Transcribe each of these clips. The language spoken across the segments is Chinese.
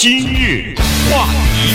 今日话题。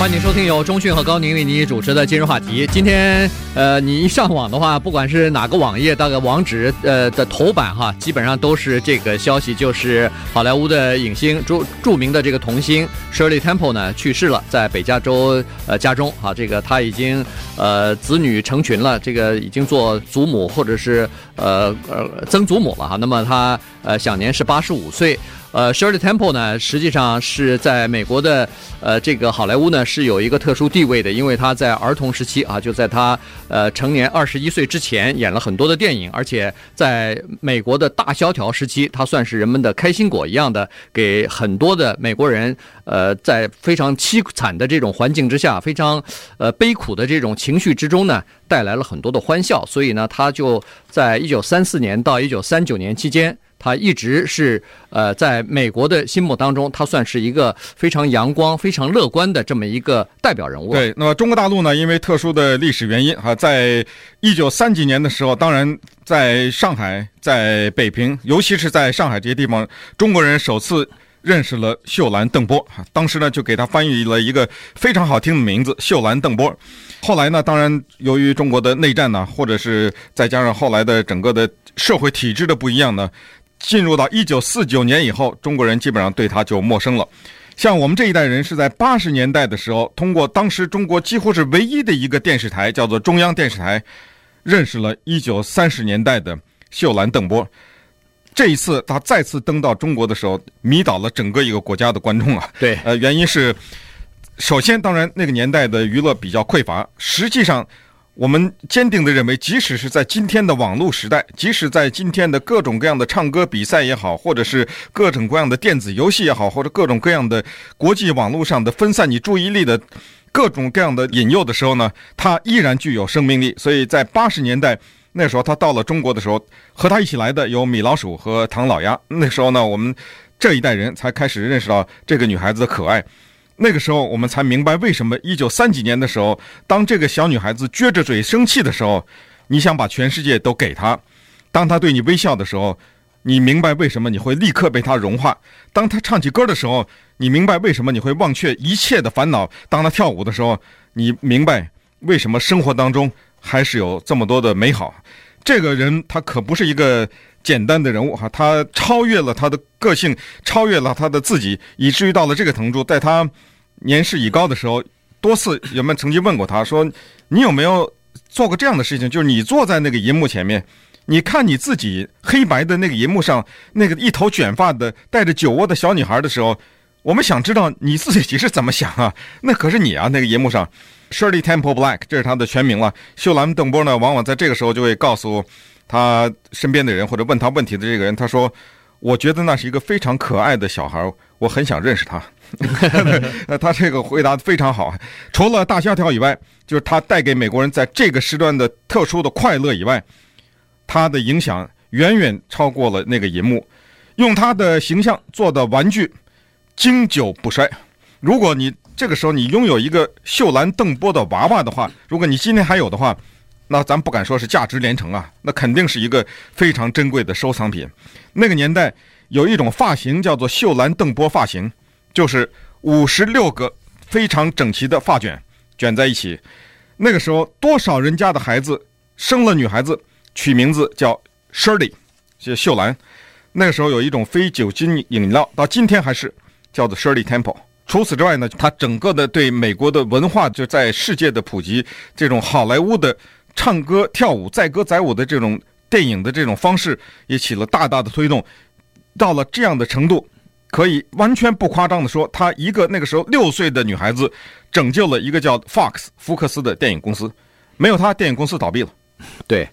欢迎收听由中讯和高宁为你主持的今日话题。今天，呃，你一上网的话，不管是哪个网页，大概网址，呃的头版哈，基本上都是这个消息，就是好莱坞的影星著著名的这个童星 Shirley Temple 呢去世了，在北加州呃家中哈，这个他已经呃子女成群了，这个已经做祖母或者是呃呃曾祖母了哈。那么他呃享年是八十五岁。呃，Shirley Temple 呢，实际上是在美国的，呃，这个好莱坞呢是有一个特殊地位的，因为他在儿童时期啊，就在他呃成年二十一岁之前演了很多的电影，而且在美国的大萧条时期，他算是人们的开心果一样的，给很多的美国人，呃，在非常凄惨的这种环境之下，非常呃悲苦的这种情绪之中呢，带来了很多的欢笑，所以呢，他就在一九三四年到一九三九年期间。他一直是呃，在美国的心目当中，他算是一个非常阳光、非常乐观的这么一个代表人物。对，那么中国大陆呢，因为特殊的历史原因啊，在一九三几年的时候，当然在上海、在北平，尤其是在上海这些地方，中国人首次认识了秀兰·邓波。当时呢，就给他翻译了一个非常好听的名字——秀兰·邓波。后来呢，当然由于中国的内战呢，或者是再加上后来的整个的社会体制的不一样呢。进入到一九四九年以后，中国人基本上对他就陌生了。像我们这一代人是在八十年代的时候，通过当时中国几乎是唯一的一个电视台，叫做中央电视台，认识了一九三十年代的秀兰·邓波。这一次他再次登到中国的时候，迷倒了整个一个国家的观众啊。对，呃，原因是，首先当然那个年代的娱乐比较匮乏，实际上。我们坚定地认为，即使是在今天的网络时代，即使在今天的各种各样的唱歌比赛也好，或者是各种各样的电子游戏也好，或者各种各样的国际网络上的分散你注意力的各种各样的引诱的时候呢，它依然具有生命力。所以在八十年代那时候，他到了中国的时候，和他一起来的有米老鼠和唐老鸭。那时候呢，我们这一代人才开始认识到这个女孩子的可爱。那个时候，我们才明白为什么一九三几年的时候，当这个小女孩子撅着嘴生气的时候，你想把全世界都给她；当她对你微笑的时候，你明白为什么你会立刻被她融化；当她唱起歌的时候，你明白为什么你会忘却一切的烦恼；当她跳舞的时候，你明白为什么生活当中还是有这么多的美好。这个人他可不是一个简单的人物哈，他超越了他的个性，超越了他的自己，以至于到了这个程度，在他年事已高的时候，多次人们曾经问过他说：“你有没有做过这样的事情？就是你坐在那个银幕前面，你看你自己黑白的那个银幕上那个一头卷发的带着酒窝的小女孩的时候，我们想知道你自己是怎么想啊？那可是你啊，那个银幕上，Shirley Temple Black，这是他的全名了。秀兰·邓波呢，往往在这个时候就会告诉。”他身边的人或者问他问题的这个人，他说：“我觉得那是一个非常可爱的小孩，我很想认识他。”他这个回答非常好。除了大萧条以外，就是他带给美国人在这个时段的特殊的快乐以外，他的影响远远超过了那个银幕。用他的形象做的玩具，经久不衰。如果你这个时候你拥有一个秀兰·邓波的娃娃的话，如果你今天还有的话。那咱不敢说是价值连城啊，那肯定是一个非常珍贵的收藏品。那个年代有一种发型叫做秀兰邓波发型，就是五十六个非常整齐的发卷卷在一起。那个时候，多少人家的孩子生了女孩子，取名字叫 Shirley，叫秀兰。那个时候有一种非酒精饮料，到今天还是叫做 Shirley Temple。除此之外呢，它整个的对美国的文化就在世界的普及，这种好莱坞的。唱歌、跳舞、载歌载舞的这种电影的这种方式，也起了大大的推动。到了这样的程度，可以完全不夸张地说，她一个那个时候六岁的女孩子，拯救了一个叫 Fox 福克斯的电影公司。没有她，电影公司倒闭了。对，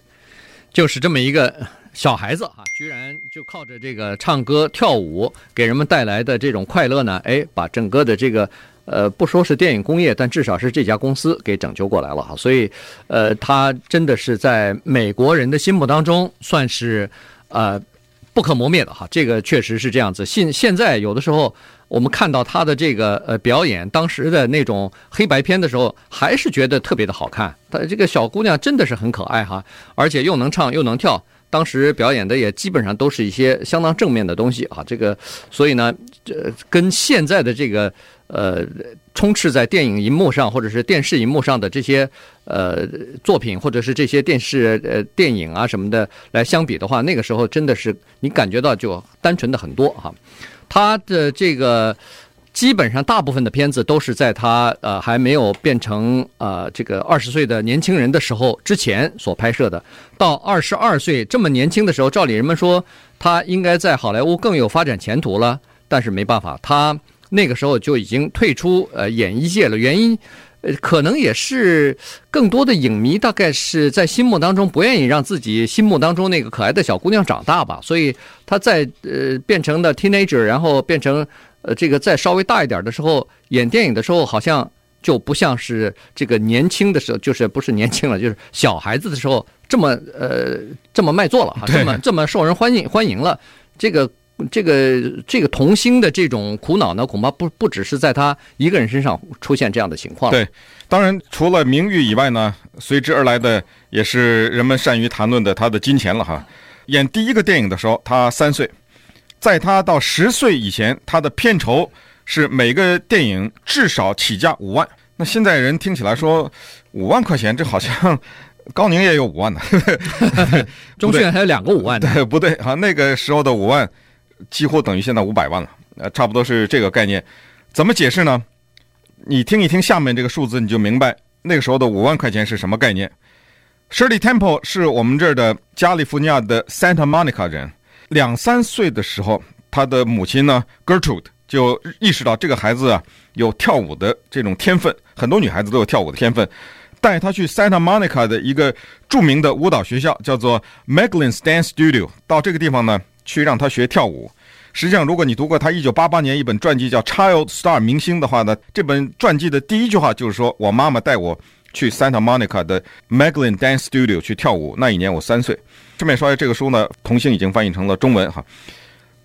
就是这么一个小孩子哈，居然就靠着这个唱歌跳舞给人们带来的这种快乐呢，哎，把整个的这个。呃，不说是电影工业，但至少是这家公司给拯救过来了哈。所以，呃，他真的是在美国人的心目当中算是呃不可磨灭的哈。这个确实是这样子。现现在有的时候我们看到他的这个呃表演，当时的那种黑白片的时候，还是觉得特别的好看。他这个小姑娘真的是很可爱哈，而且又能唱又能跳。当时表演的也基本上都是一些相当正面的东西啊。这个，所以呢，这跟现在的这个呃，充斥在电影荧幕上或者是电视荧幕上的这些呃作品，或者是这些电视呃电影啊什么的来相比的话，那个时候真的是你感觉到就单纯的很多哈。他的这个。基本上大部分的片子都是在他呃还没有变成呃这个二十岁的年轻人的时候之前所拍摄的。到二十二岁这么年轻的时候，照理人们说他应该在好莱坞更有发展前途了。但是没办法，他那个时候就已经退出呃演艺界了。原因呃可能也是更多的影迷大概是在心目当中不愿意让自己心目当中那个可爱的小姑娘长大吧，所以她在呃变成了 teenager，然后变成。呃，这个再稍微大一点的时候演电影的时候，好像就不像是这个年轻的时候，就是不是年轻了，就是小孩子的时候这么呃这么卖座了哈，这么这么受人欢迎欢迎了。这个这个这个童星的这种苦恼呢，恐怕不不只是在他一个人身上出现这样的情况。对，当然除了名誉以外呢，随之而来的也是人们善于谈论的他的金钱了哈。演第一个电影的时候，他三岁。在他到十岁以前，他的片酬是每个电影至少起价五万。那现在人听起来说五万块钱，这好像高宁也有五万呢。钟迅还有两个五万的。对，不对啊？那个时候的五万几乎等于现在五百万了，呃，差不多是这个概念。怎么解释呢？你听一听下面这个数字，你就明白那个时候的五万块钱是什么概念。Shirley Temple 是我们这儿的加利福尼亚的 Santa Monica 人。两三岁的时候，他的母亲呢，Gertrude 就意识到这个孩子啊有跳舞的这种天分，很多女孩子都有跳舞的天分，带他去 Santa Monica 的一个著名的舞蹈学校，叫做 Meglin's Dance Studio。到这个地方呢，去让他学跳舞。实际上，如果你读过他一九八八年一本传记叫《Child Star 明星》的话呢，这本传记的第一句话就是说我妈妈带我去 Santa Monica 的 Meglin Dance Studio 去跳舞。那一年我三岁。顺便说一下，这个书呢，童星已经翻译成了中文哈。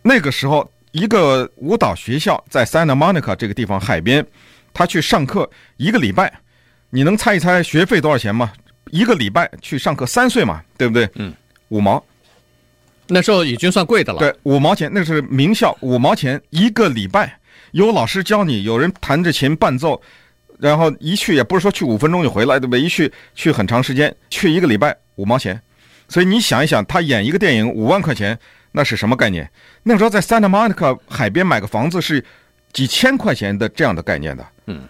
那个时候，一个舞蹈学校在 Santa Monica 这个地方海边，他去上课一个礼拜，你能猜一猜学费多少钱吗？一个礼拜去上课，三岁嘛，对不对？嗯，五毛。那时候已经算贵的了。对，五毛钱，那是名校，五毛钱一个礼拜，有老师教你，有人弹着琴伴奏，然后一去也不是说去五分钟就回来，对不对？一去去很长时间，去一个礼拜五毛钱。所以你想一想，他演一个电影五万块钱，那是什么概念？那个时候在 Santa Monica 海边买个房子是几千块钱的这样的概念的。嗯，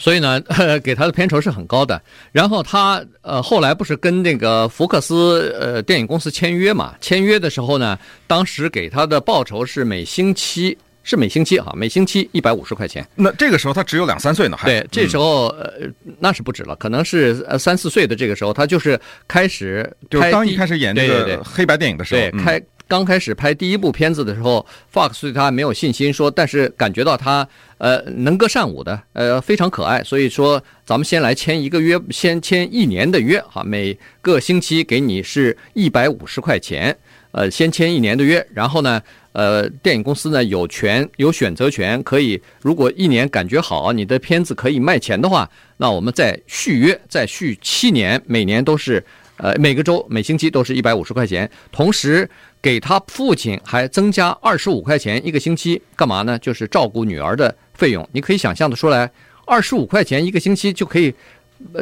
所以呢，呃，给他的片酬是很高的。然后他呃后来不是跟那个福克斯呃电影公司签约嘛？签约的时候呢，当时给他的报酬是每星期。是每星期哈，每星期一百五十块钱。那这个时候他只有两三岁呢，还对，这时候呃那是不止了，可能是呃三四岁的这个时候，他就是开始就刚一开始演这个黑白电影的时候，对，开刚开始拍第一部片子的时候，Fox 对他没有信心，说但是感觉到他呃能歌善舞的，呃非常可爱，所以说咱们先来签一个约，先签一年的约哈，每个星期给你是一百五十块钱，呃先签一年的约，然后呢。呃，电影公司呢有权有选择权，可以如果一年感觉好，你的片子可以卖钱的话，那我们再续约，再续七年，每年都是呃每个周每星期都是一百五十块钱，同时给他父亲还增加二十五块钱一个星期，干嘛呢？就是照顾女儿的费用。你可以想象的出来，二十五块钱一个星期就可以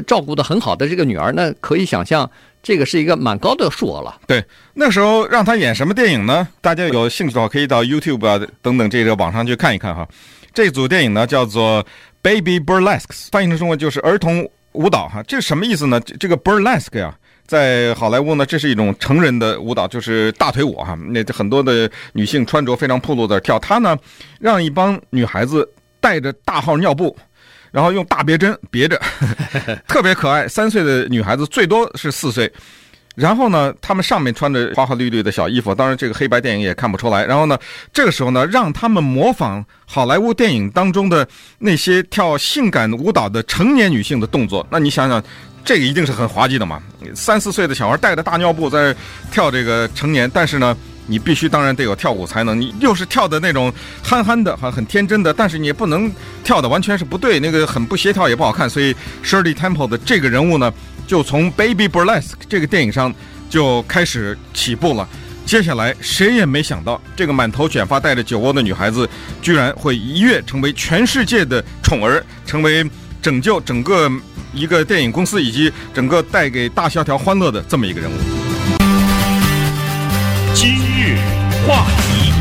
照顾得很好的这个女儿，那可以想象。这个是一个蛮高的数额了。对，那时候让他演什么电影呢？大家有兴趣的话，可以到 YouTube 啊等等这个网上去看一看哈。这组电影呢叫做《Baby Burlesque》，翻译成中文就是儿童舞蹈哈。这是什么意思呢？这个 Burlesque 呀，在好莱坞呢，这是一种成人的舞蹈，就是大腿舞哈。那很多的女性穿着非常暴露的跳，他呢让一帮女孩子带着大号尿布。然后用大别针别着，特别可爱。三岁的女孩子最多是四岁，然后呢，她们上面穿着花花绿绿的小衣服，当然这个黑白电影也看不出来。然后呢，这个时候呢，让他们模仿好莱坞电影当中的那些跳性感舞蹈的成年女性的动作。那你想想，这个一定是很滑稽的嘛？三四岁的小孩带着大尿布在跳这个成年，但是呢。你必须当然得有跳舞才能，你又是跳的那种憨憨的哈，很天真的，但是你也不能跳的完全是不对，那个很不协调也不好看。所以 Shirley Temple 的这个人物呢，就从 Baby Burlesque 这个电影上就开始起步了。接下来，谁也没想到，这个满头卷发、带着酒窝的女孩子，居然会一跃成为全世界的宠儿，成为拯救整个一个电影公司以及整个带给大萧条欢乐的这么一个人物。今日话题，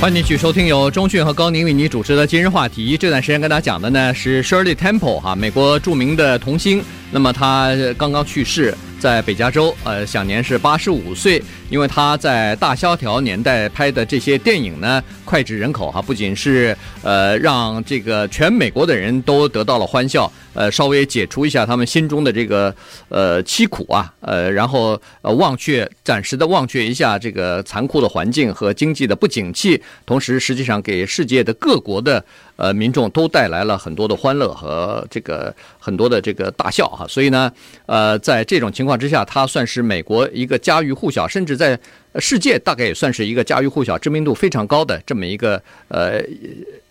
欢迎继续收听由中迅和高宁为你主持的今日话题。这段时间跟大家讲的呢是 Shirley Temple 哈，美国著名的童星，那么她刚刚去世。在北加州，呃，享年是八十五岁。因为他在大萧条年代拍的这些电影呢，脍炙人口哈，不仅是呃让这个全美国的人都得到了欢笑，呃，稍微解除一下他们心中的这个呃凄苦啊，呃，然后呃忘却暂时的忘却一下这个残酷的环境和经济的不景气，同时实际上给世界的各国的呃民众都带来了很多的欢乐和这个很多的这个大笑哈，所以呢，呃，在这种情况之下，他算是美国一个家喻户晓，甚至。在世界大概也算是一个家喻户晓、知名度非常高的这么一个呃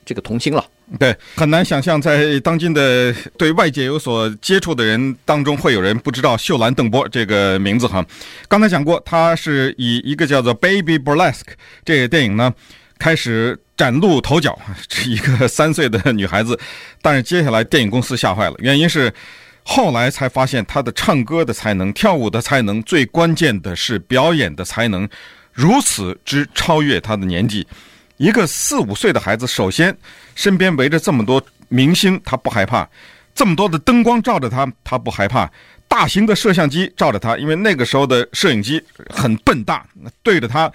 这个童星了。对，很难想象在当今的对外界有所接触的人当中，会有人不知道秀兰·邓波这个名字哈。刚才讲过，他是以一个叫做《Baby Burlesque》这个电影呢开始崭露头角，是一个三岁的女孩子，但是接下来电影公司吓坏了，原因是。后来才发现，她的唱歌的才能、跳舞的才能，最关键的是表演的才能，如此之超越她的年纪。一个四五岁的孩子，首先身边围着这么多明星，他不害怕；这么多的灯光照着他，他不害怕；大型的摄像机照着他，因为那个时候的摄影机很笨大，对着他，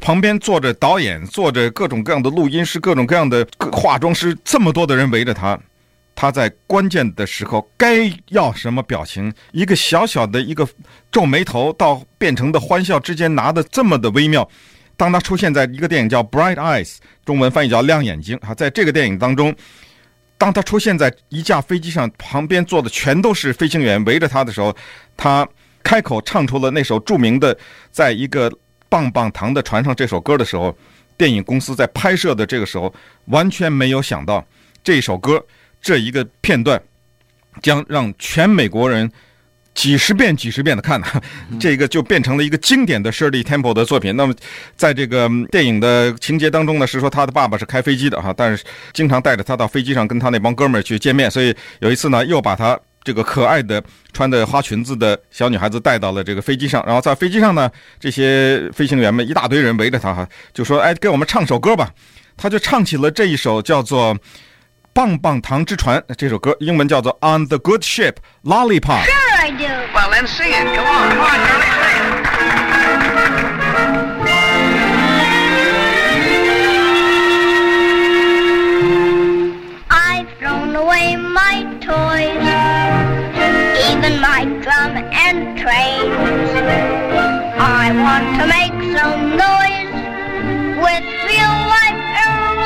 旁边坐着导演，坐着各种各样的录音师，各种各样的化妆师，这么多的人围着他。他在关键的时候该要什么表情？一个小小的一个皱眉头到变成的欢笑之间拿的这么的微妙。当他出现在一个电影叫《Bright Eyes》，中文翻译叫《亮眼睛》啊，在这个电影当中，当他出现在一架飞机上，旁边坐的全都是飞行员围着他的时候，他开口唱出了那首著名的《在一个棒棒糖的船上》这首歌的时候，电影公司在拍摄的这个时候完全没有想到这首歌。这一个片段将让全美国人几十遍、几十遍的看，这个就变成了一个经典的 Shirley Temple 的作品。那么，在这个电影的情节当中呢，是说他的爸爸是开飞机的哈，但是经常带着他到飞机上跟他那帮哥们儿去见面。所以有一次呢，又把他这个可爱的穿的花裙子的小女孩子带到了这个飞机上。然后在飞机上呢，这些飞行员们一大堆人围着他哈，就说：“哎，给我们唱首歌吧。”他就唱起了这一首叫做。棒棒糖之船这首歌英文叫做 On the Good Ship Lollipop。Sure I do. well let's see it go on i've thrown away my toys and train. I want to make some noise with real life aeroplanes.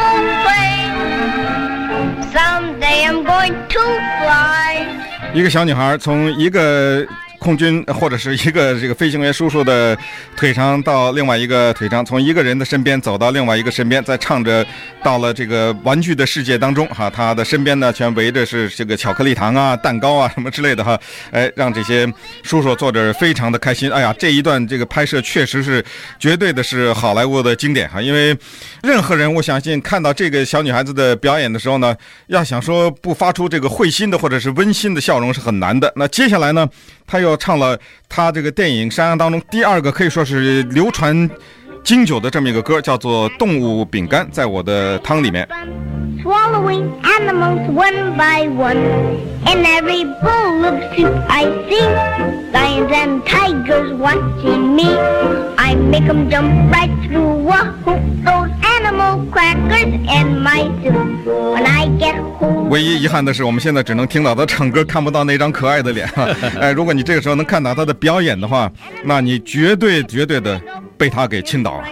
一个小女孩从一个。 空军或者是一个这个飞行员叔叔的腿上到另外一个腿上，从一个人的身边走到另外一个身边，再唱着到了这个玩具的世界当中哈，他的身边呢全围着是这个巧克力糖啊、蛋糕啊什么之类的哈，哎，让这些叔叔坐着非常的开心。哎呀，这一段这个拍摄确实是绝对的是好莱坞的经典哈，因为任何人我相信看到这个小女孩子的表演的时候呢，要想说不发出这个会心的或者是温馨的笑容是很难的。那接下来呢，他又唱了他这个电影山羊当中第二个可以说是流传经久的这么一个歌，叫做《动物饼干》，在我的汤里面。唯一遗憾的是，我们现在只能听到他唱歌，看不到那张可爱的脸。哎，如果你这个时候能看到他的表演的话，那你绝对绝对的被他给倾倒了。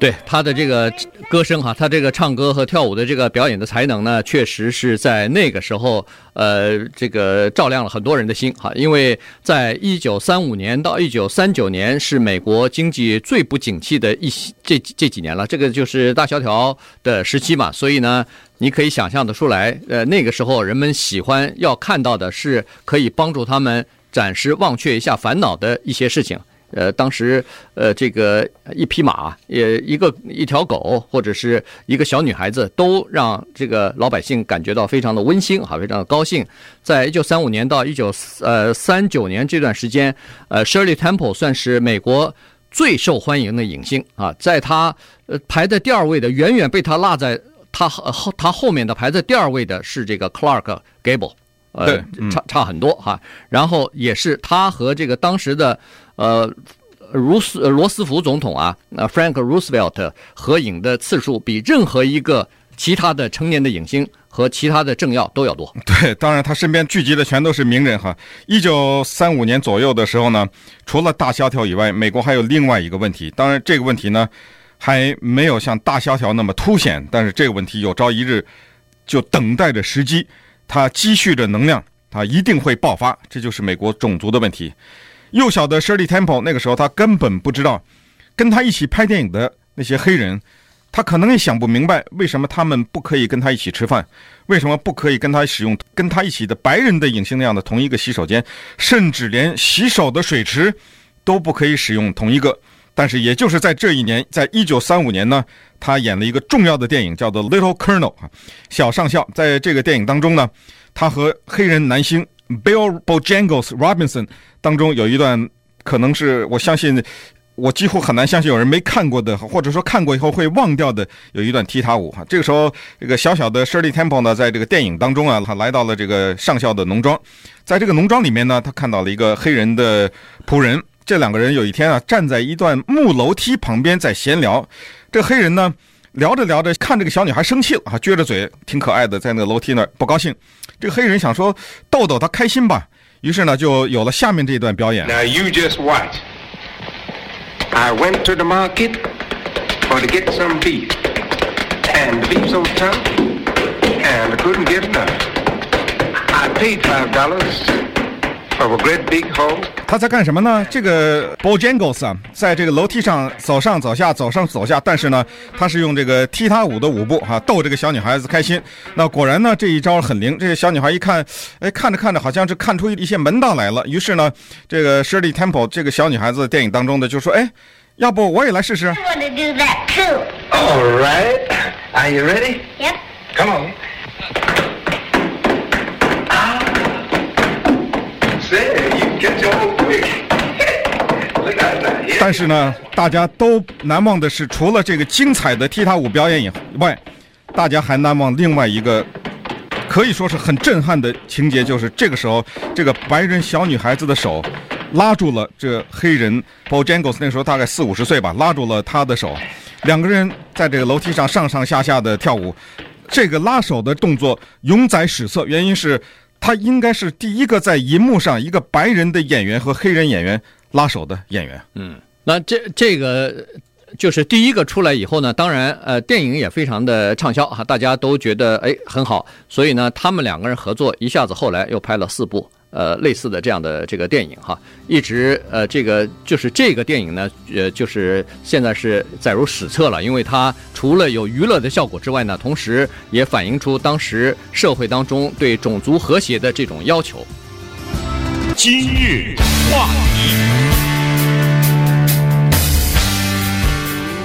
对他的这个歌声哈，他这个唱歌和跳舞的这个表演的才能呢，确实是在那个时候，呃，这个照亮了很多人的心哈。因为在一九三五年到一九三九年是美国经济最不景气的一这这几年了，这个就是大萧条的时期嘛。所以呢，你可以想象得出来，呃，那个时候人们喜欢要看到的是可以帮助他们暂时忘却一下烦恼的一些事情。呃，当时呃，这个一匹马，也一个一条狗，或者是一个小女孩子，都让这个老百姓感觉到非常的温馨，哈，非常的高兴。在一九三五年到一九呃三九年这段时间，呃，Shirley Temple 算是美国最受欢迎的影星啊，在他呃排在第二位的，远远被他落在他后他后面的排在第二位的是这个 Clark Gable，呃，差差很多哈。然后也是他和这个当时的。呃，卢斯罗斯福总统啊，那 Frank Roosevelt 合影的次数比任何一个其他的成年的影星和其他的政要都要多。对，当然他身边聚集的全都是名人哈。一九三五年左右的时候呢，除了大萧条以外，美国还有另外一个问题。当然这个问题呢，还没有像大萧条那么凸显，但是这个问题有朝一日就等待着时机，它积蓄着能量，它一定会爆发。这就是美国种族的问题。幼小的 Shirley Temple 那个时候，他根本不知道，跟他一起拍电影的那些黑人，他可能也想不明白，为什么他们不可以跟他一起吃饭，为什么不可以跟他使用跟他一起的白人的影星那样的同一个洗手间，甚至连洗手的水池都不可以使用同一个。但是，也就是在这一年，在一九三五年呢，他演了一个重要的电影，叫做《Little Colonel》啊，小上校。在这个电影当中呢，他和黑人男星。Bill Bojangles Robinson 当中有一段，可能是我相信，我几乎很难相信有人没看过的，或者说看过以后会忘掉的，有一段踢踏舞哈。这个时候，这个小小的 Shirley Temple 呢，在这个电影当中啊，他来到了这个上校的农庄，在这个农庄里面呢，他看到了一个黑人的仆人，这两个人有一天啊，站在一段木楼梯旁边在闲聊，这黑人呢。聊着聊着，看这个小女孩生气了啊，撅着嘴，挺可爱的，在那个楼梯那儿不高兴。这个黑人想说逗逗她开心吧，于是呢，就有了下面这段表演。Now you just watch. I went to the market for to get some beef, and the beef so tough, and I couldn't get enough. I paid five dollars. 他在干什么呢？这个 Bojangles 啊，在这个楼梯上走上走下，走上走下，但是呢，他是用这个踢踏舞的舞步哈、啊，逗这个小女孩子开心。那果然呢，这一招很灵。这个小女孩一看，哎，看着看着，好像是看出一些门道来了。于是呢，这个 Shirley Temple 这个小女孩子电影当中的就说，哎，要不我也来试试。I want to do that too. All right, are you ready? Yep. Come on. 但是呢，大家都难忘的是，除了这个精彩的踢踏舞表演以外，大家还难忘另外一个可以说是很震撼的情节，就是这个时候，这个白人小女孩子的手拉住了这黑人 Bojangles，那时候大概四五十岁吧，拉住了他的手，两个人在这个楼梯上上上下下的跳舞，这个拉手的动作永载史册，原因是。他应该是第一个在银幕上一个白人的演员和黑人演员拉手的演员。嗯，那这这个就是第一个出来以后呢，当然呃，电影也非常的畅销哈，大家都觉得哎很好，所以呢，他们两个人合作一下子后来又拍了四部。呃，类似的这样的这个电影哈，一直呃，这个就是这个电影呢，呃，就是现在是载入史册了，因为它除了有娱乐的效果之外呢，同时也反映出当时社会当中对种族和谐的这种要求。今日话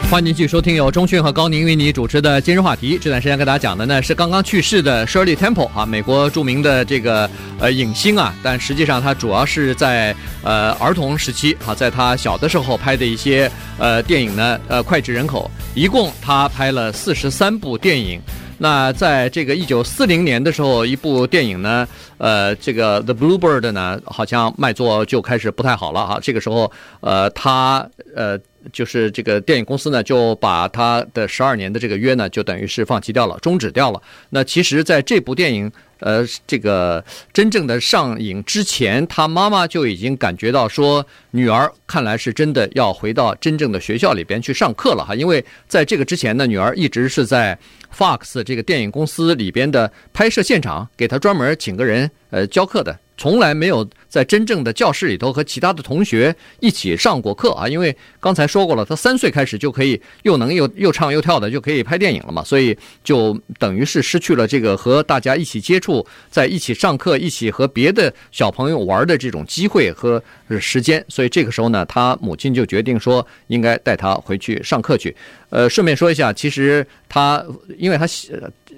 欢迎继续收听由钟讯和高宁为你主持的今日话题。这段时间跟大家讲的呢是刚刚去世的 Shirley Temple 啊，美国著名的这个呃影星啊，但实际上他主要是在呃儿童时期啊，在他小的时候拍的一些呃电影呢，呃脍炙人口。一共他拍了四十三部电影。那在这个一九四零年的时候，一部电影呢，呃，这个 The Bluebird 呢，好像卖座就开始不太好了哈。这个时候，呃，他呃。就是这个电影公司呢，就把他的十二年的这个约呢，就等于是放弃掉了，终止掉了。那其实，在这部电影呃这个真正的上映之前，他妈妈就已经感觉到说，女儿看来是真的要回到真正的学校里边去上课了哈。因为在这个之前呢，女儿一直是在 Fox 这个电影公司里边的拍摄现场，给他专门请个人呃教课的。从来没有在真正的教室里头和其他的同学一起上过课啊。因为刚才说过了，他三岁开始就可以又能又又唱又跳的，就可以拍电影了嘛，所以就等于是失去了这个和大家一起接触、在一起上课、一起和别的小朋友玩的这种机会和时间。所以这个时候呢，他母亲就决定说，应该带他回去上课去。呃，顺便说一下，其实他因为他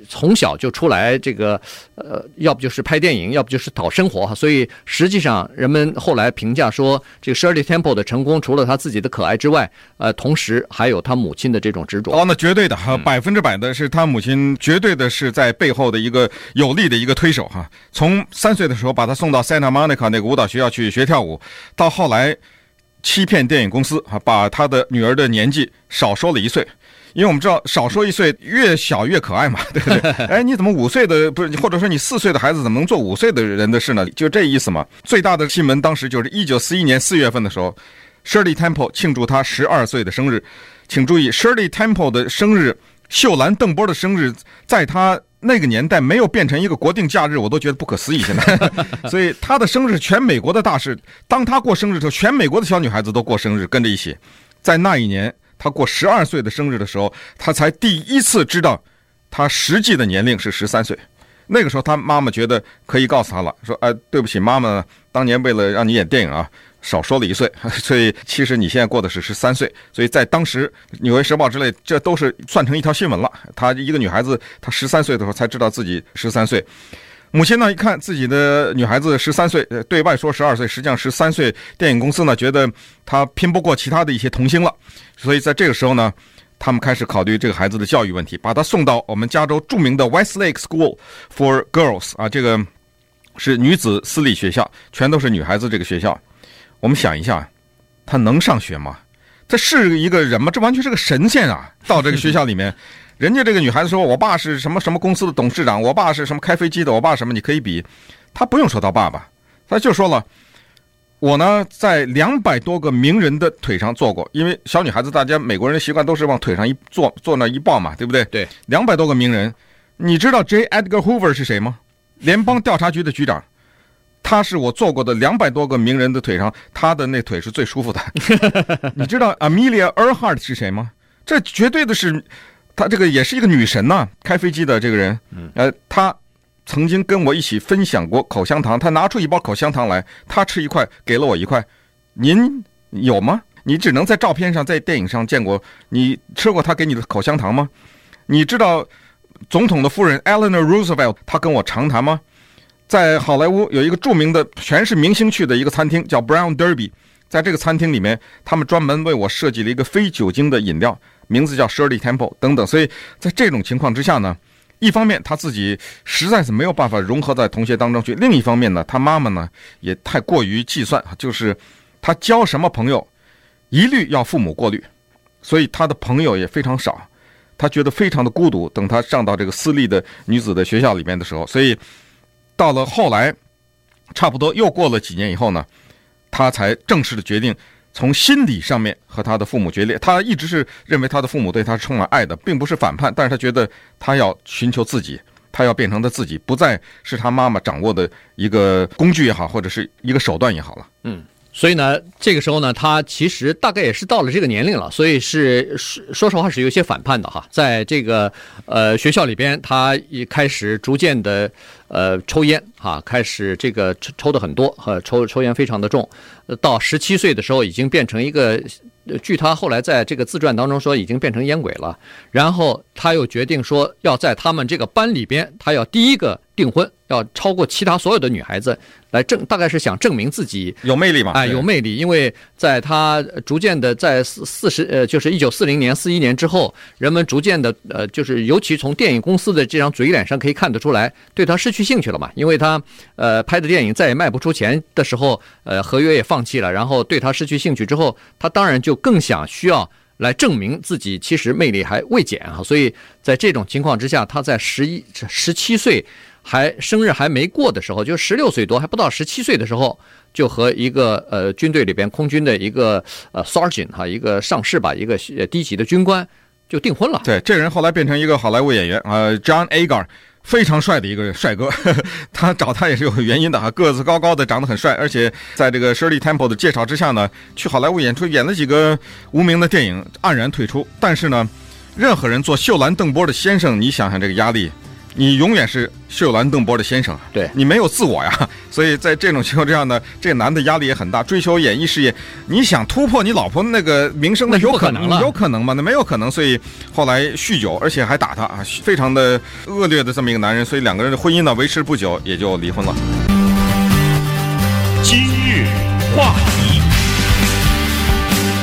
从小就出来这个，呃，要不就是拍电影，要不就是讨生活哈，所以实际上人们后来评价说，这个 Shirley Temple 的成功，除了他自己的可爱之外，呃，同时还有他母亲的这种执着。哦，那绝对的哈，百分之百的是他母亲，绝对的是在背后的一个有力的一个推手哈。从三岁的时候把他送到 Santa Monica 那个舞蹈学校去学跳舞，到后来欺骗电影公司哈，把他的女儿的年纪少说了一岁。因为我们知道，少说一岁，越小越可爱嘛，对不对？哎，你怎么五岁的不是，或者说你四岁的孩子怎么能做五岁的人的事呢？就这意思嘛。最大的新闻当时就是一九四一年四月份的时候，Shirley Temple 庆祝她十二岁的生日。请注意，Shirley Temple 的生日，秀兰邓波的生日，在她那个年代没有变成一个国定假日，我都觉得不可思议。现在，所以她的生日全美国的大事。当她过生日的时候，全美国的小女孩子都过生日，跟着一起。在那一年。他过十二岁的生日的时候，他才第一次知道，他实际的年龄是十三岁。那个时候，他妈妈觉得可以告诉他了，说：“哎，对不起，妈妈当年为了让你演电影啊，少说了一岁，所以其实你现在过的是十三岁。”所以在当时，《纽约时报》之类，这都是算成一条新闻了。他一个女孩子，她十三岁的时候才知道自己十三岁。母亲呢，一看自己的女孩子十三岁，对外说十二岁，实际上十三岁。电影公司呢，觉得她拼不过其他的一些童星了，所以在这个时候呢，他们开始考虑这个孩子的教育问题，把她送到我们加州著名的 Westlake School for Girls 啊，这个是女子私立学校，全都是女孩子。这个学校，我们想一下，她能上学吗？这是一个人吗？这完全是个神仙啊！到这个学校里面。人家这个女孩子说：“我爸是什么什么公司的董事长，我爸是什么开飞机的，我爸什么？你可以比。”他不用说到爸爸，他就说了：“我呢，在两百多个名人的腿上坐过，因为小女孩子，大家美国人的习惯都是往腿上一坐，坐那一抱嘛，对不对？对，两百多个名人，你知道 J. Edgar Hoover 是谁吗？联邦调查局的局长，他是我坐过的两百多个名人的腿上，他的那腿是最舒服的。你知道 Amelia Earhart 是谁吗？这绝对的是。”她这个也是一个女神呐、啊，开飞机的这个人，呃，她曾经跟我一起分享过口香糖。她拿出一包口香糖来，她吃一块，给了我一块。您有吗？你只能在照片上，在电影上见过。你吃过她给你的口香糖吗？你知道总统的夫人 Eleanor Roosevelt 她跟我长谈吗？在好莱坞有一个著名的，全是明星去的一个餐厅，叫 Brown Derby。在这个餐厅里面，他们专门为我设计了一个非酒精的饮料。名字叫 Shirley Temple 等等，所以在这种情况之下呢，一方面他自己实在是没有办法融合在同学当中去，另一方面呢，他妈妈呢也太过于计算，就是他交什么朋友，一律要父母过滤，所以他的朋友也非常少，他觉得非常的孤独。等他上到这个私立的女子的学校里面的时候，所以到了后来，差不多又过了几年以后呢，他才正式的决定。从心理上面和他的父母决裂，他一直是认为他的父母对他充满爱的，并不是反叛，但是他觉得他要寻求自己，他要变成他自己，不再是他妈妈掌握的一个工具也好，或者是一个手段也好了。嗯，所以呢，这个时候呢，他其实大概也是到了这个年龄了，所以是说说实话是有些反叛的哈，在这个呃学校里边，他一开始逐渐的。呃，抽烟哈，开始这个抽抽的很多，和抽抽烟非常的重，到十七岁的时候已经变成一个，据他后来在这个自传当中说，已经变成烟鬼了。然后他又决定说，要在他们这个班里边，他要第一个订婚，要超过其他所有的女孩子。来证，大概是想证明自己有魅力嘛？哎，有魅力，因为在他逐渐的在四四十呃，就是一九四零年四一年之后，人们逐渐的呃，就是尤其从电影公司的这张嘴脸上可以看得出来，对他失去兴趣了嘛。因为他呃拍的电影再也卖不出钱的时候，呃合约也放弃了，然后对他失去兴趣之后，他当然就更想需要来证明自己其实魅力还未减啊。所以在这种情况之下，他在十一十七岁。还生日还没过的时候，就十六岁多，还不到十七岁的时候，就和一个呃军队里边空军的一个呃 sergeant 哈，一个上士吧，一个低级的军官就订婚了。对，这人后来变成一个好莱坞演员，呃，John Agar，非常帅的一个帅哥，他找他也是有原因的哈，个子高高的，长得很帅，而且在这个 Shirley Temple 的介绍之下呢，去好莱坞演出，演了几个无名的电影，黯然退出。但是呢，任何人做秀兰邓波的先生，你想想这个压力。你永远是秀兰邓波的先生，对你没有自我呀，所以在这种情况之下呢，这个男的压力也很大，追求演艺事业，你想突破你老婆那个名声，那有可能了，有可能吗？那没有可能，所以后来酗酒，而且还打他啊，非常的恶劣的这么一个男人，所以两个人的婚姻呢维持不久也就离婚了。今日话题。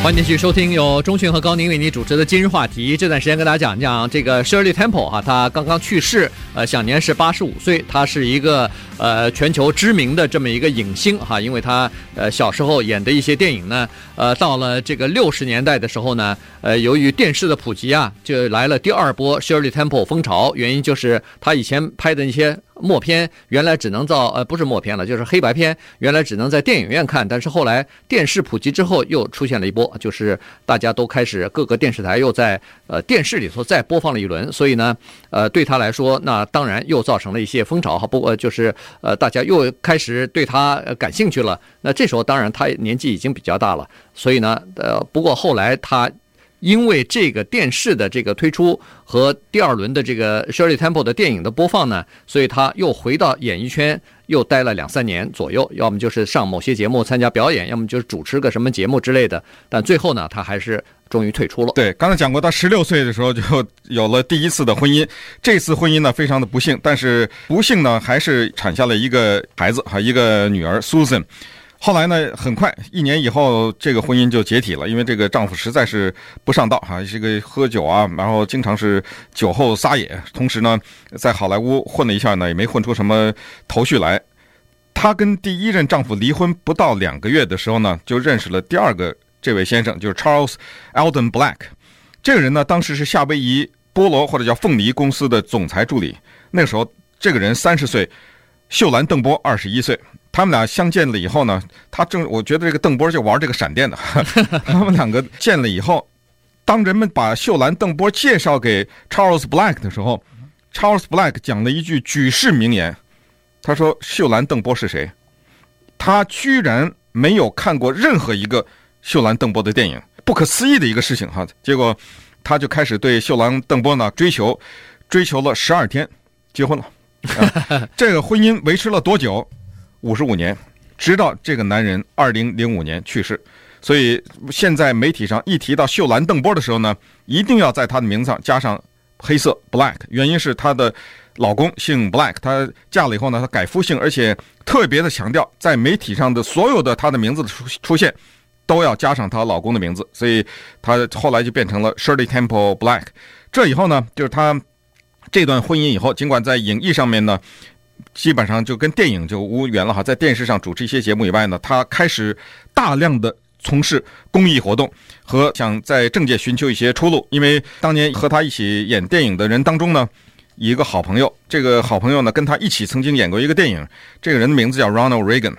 欢迎继续收听由钟讯和高宁为你主持的今日话题。这段时间跟大家讲一讲这个 Shirley Temple 哈，他刚刚去世，呃，享年是八十五岁。他是一个呃全球知名的这么一个影星哈，因为他呃小时候演的一些电影呢，呃，到了这个六十年代的时候呢，呃，由于电视的普及啊，就来了第二波 Shirley Temple 风潮。原因就是他以前拍的那些。默片原来只能造呃不是默片了，就是黑白片，原来只能在电影院看，但是后来电视普及之后，又出现了一波，就是大家都开始各个电视台又在呃电视里头再播放了一轮，所以呢，呃对他来说，那当然又造成了一些风潮哈，不过就是呃大家又开始对他感兴趣了。那这时候当然他年纪已经比较大了，所以呢，呃不过后来他。因为这个电视的这个推出和第二轮的这个 Shirley Temple 的电影的播放呢，所以他又回到演艺圈，又待了两三年左右，要么就是上某些节目参加表演，要么就是主持个什么节目之类的。但最后呢，他还是终于退出了。对，刚才讲过，他十六岁的时候就有了第一次的婚姻，这次婚姻呢非常的不幸，但是不幸呢还是产下了一个孩子，哈，一个女儿 Susan。后来呢，很快一年以后，这个婚姻就解体了，因为这个丈夫实在是不上道哈，是个喝酒啊，然后经常是酒后撒野，同时呢，在好莱坞混了一下呢，也没混出什么头绪来。她跟第一任丈夫离婚不到两个月的时候呢，就认识了第二个这位先生，就是 Charles Alden Black。这个人呢，当时是夏威夷菠萝或者叫凤梨公司的总裁助理。那个时候，这个人三十岁，秀兰邓波二十一岁。他们俩相见了以后呢，他正我觉得这个邓波就玩这个闪电的。他们两个见了以后，当人们把秀兰邓波介绍给 Charles Black 的时候，Charles Black 讲了一句举世名言，他说：“秀兰邓波是谁？他居然没有看过任何一个秀兰邓波的电影，不可思议的一个事情哈。”结果他就开始对秀兰邓波呢追求，追求了十二天，结婚了。这个婚姻维持了多久？五十五年，直到这个男人二零零五年去世，所以现在媒体上一提到秀兰邓波的时候呢，一定要在他的名字上加上黑色 Black，原因是她的老公姓 Black，她嫁了以后呢，她改夫姓，而且特别的强调，在媒体上的所有的她的名字的出出现，都要加上她老公的名字，所以她后来就变成了 Shirley Temple Black。这以后呢，就是她这段婚姻以后，尽管在影艺上面呢。基本上就跟电影就无缘了哈，在电视上主持一些节目以外呢，他开始大量的从事公益活动和想在政界寻求一些出路。因为当年和他一起演电影的人当中呢，一个好朋友，这个好朋友呢跟他一起曾经演过一个电影，这个人的名字叫 Ronald Reagan，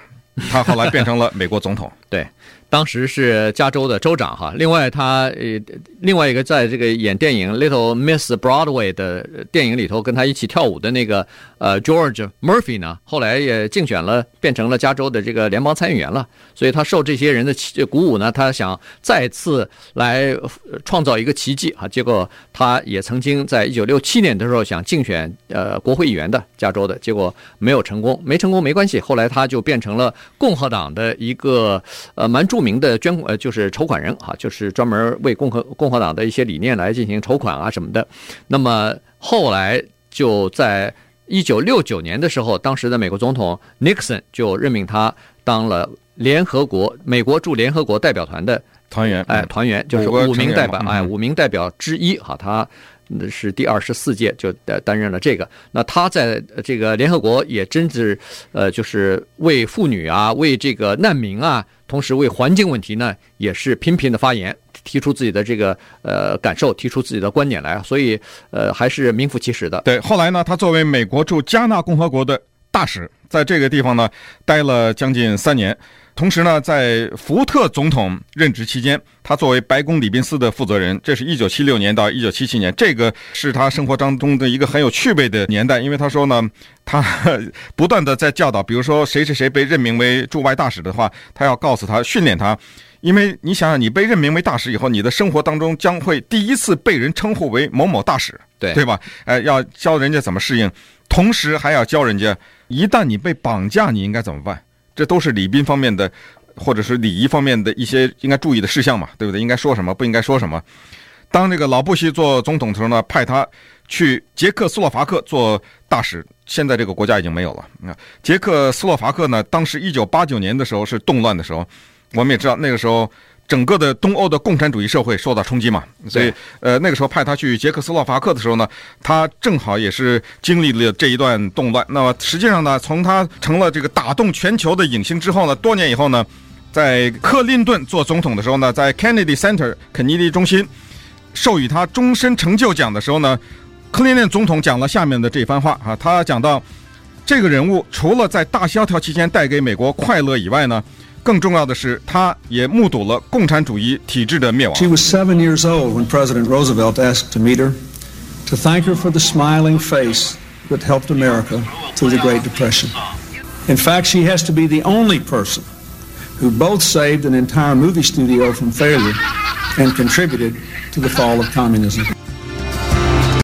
他后来变成了美国总统。对。当时是加州的州长哈，另外他呃，另外一个在这个演电影《Little Miss Broadway》的电影里头跟他一起跳舞的那个呃 George Murphy 呢，后来也竞选了，变成了加州的这个联邦参议员了。所以他受这些人的鼓舞呢，他想再次来创造一个奇迹啊。结果他也曾经在一九六七年的时候想竞选呃国会议员的加州的，结果没有成功，没成功没关系。后来他就变成了共和党的一个呃蛮著名的捐呃就是筹款人啊，就是专门为共和共和党的一些理念来进行筹款啊什么的。那么后来就在一九六九年的时候，当时的美国总统 Nixon 就任命他当了联合国美国驻联合国代表团的团员，哎，团员就是五名代表，哎，五名代表之一哈，他。是第二十四届就担担任了这个，那他在这个联合国也真是，呃，就是为妇女啊，为这个难民啊，同时为环境问题呢，也是频频的发言，提出自己的这个呃感受，提出自己的观点来，所以呃还是名副其实的。对，后来呢，他作为美国驻加纳共和国的大使，在这个地方呢待了将近三年。同时呢，在福特总统任职期间，他作为白宫礼宾司的负责人，这是一九七六年到一九七七年，这个是他生活当中的一个很有趣味的年代。因为他说呢，他 不断的在教导，比如说谁谁谁被任命为驻外大使的话，他要告诉他训练他，因为你想想，你被任命为大使以后，你的生活当中将会第一次被人称呼为某某大使，对对吧？哎，要教人家怎么适应，同时还要教人家，一旦你被绑架，你应该怎么办？这都是礼宾方面的，或者是礼仪方面的一些应该注意的事项嘛，对不对？应该说什么，不应该说什么。当这个老布希做总统的时候呢，派他去捷克斯洛伐克做大使。现在这个国家已经没有了。你看，捷克斯洛伐克呢，当时一九八九年的时候是动乱的时候，我们也知道那个时候。整个的东欧的共产主义社会受到冲击嘛，所以呃那个时候派他去捷克斯洛伐克的时候呢，他正好也是经历了这一段动乱。那么实际上呢，从他成了这个打动全球的影星之后呢，多年以后呢，在克林顿做总统的时候呢，在 Kennedy Center 肯尼迪中心授予他终身成就奖的时候呢，克林顿总统讲了下面的这番话啊，他讲到这个人物除了在大萧条期间带给美国快乐以外呢。更重要的是，他也目睹了共产主义体制的灭亡。She was seven years old when President Roosevelt asked to meet her, to thank her for the smiling face that helped America through the Great Depression. In fact, she has to be the only person who both saved an entire movie studio from failure and contributed to the fall of communism.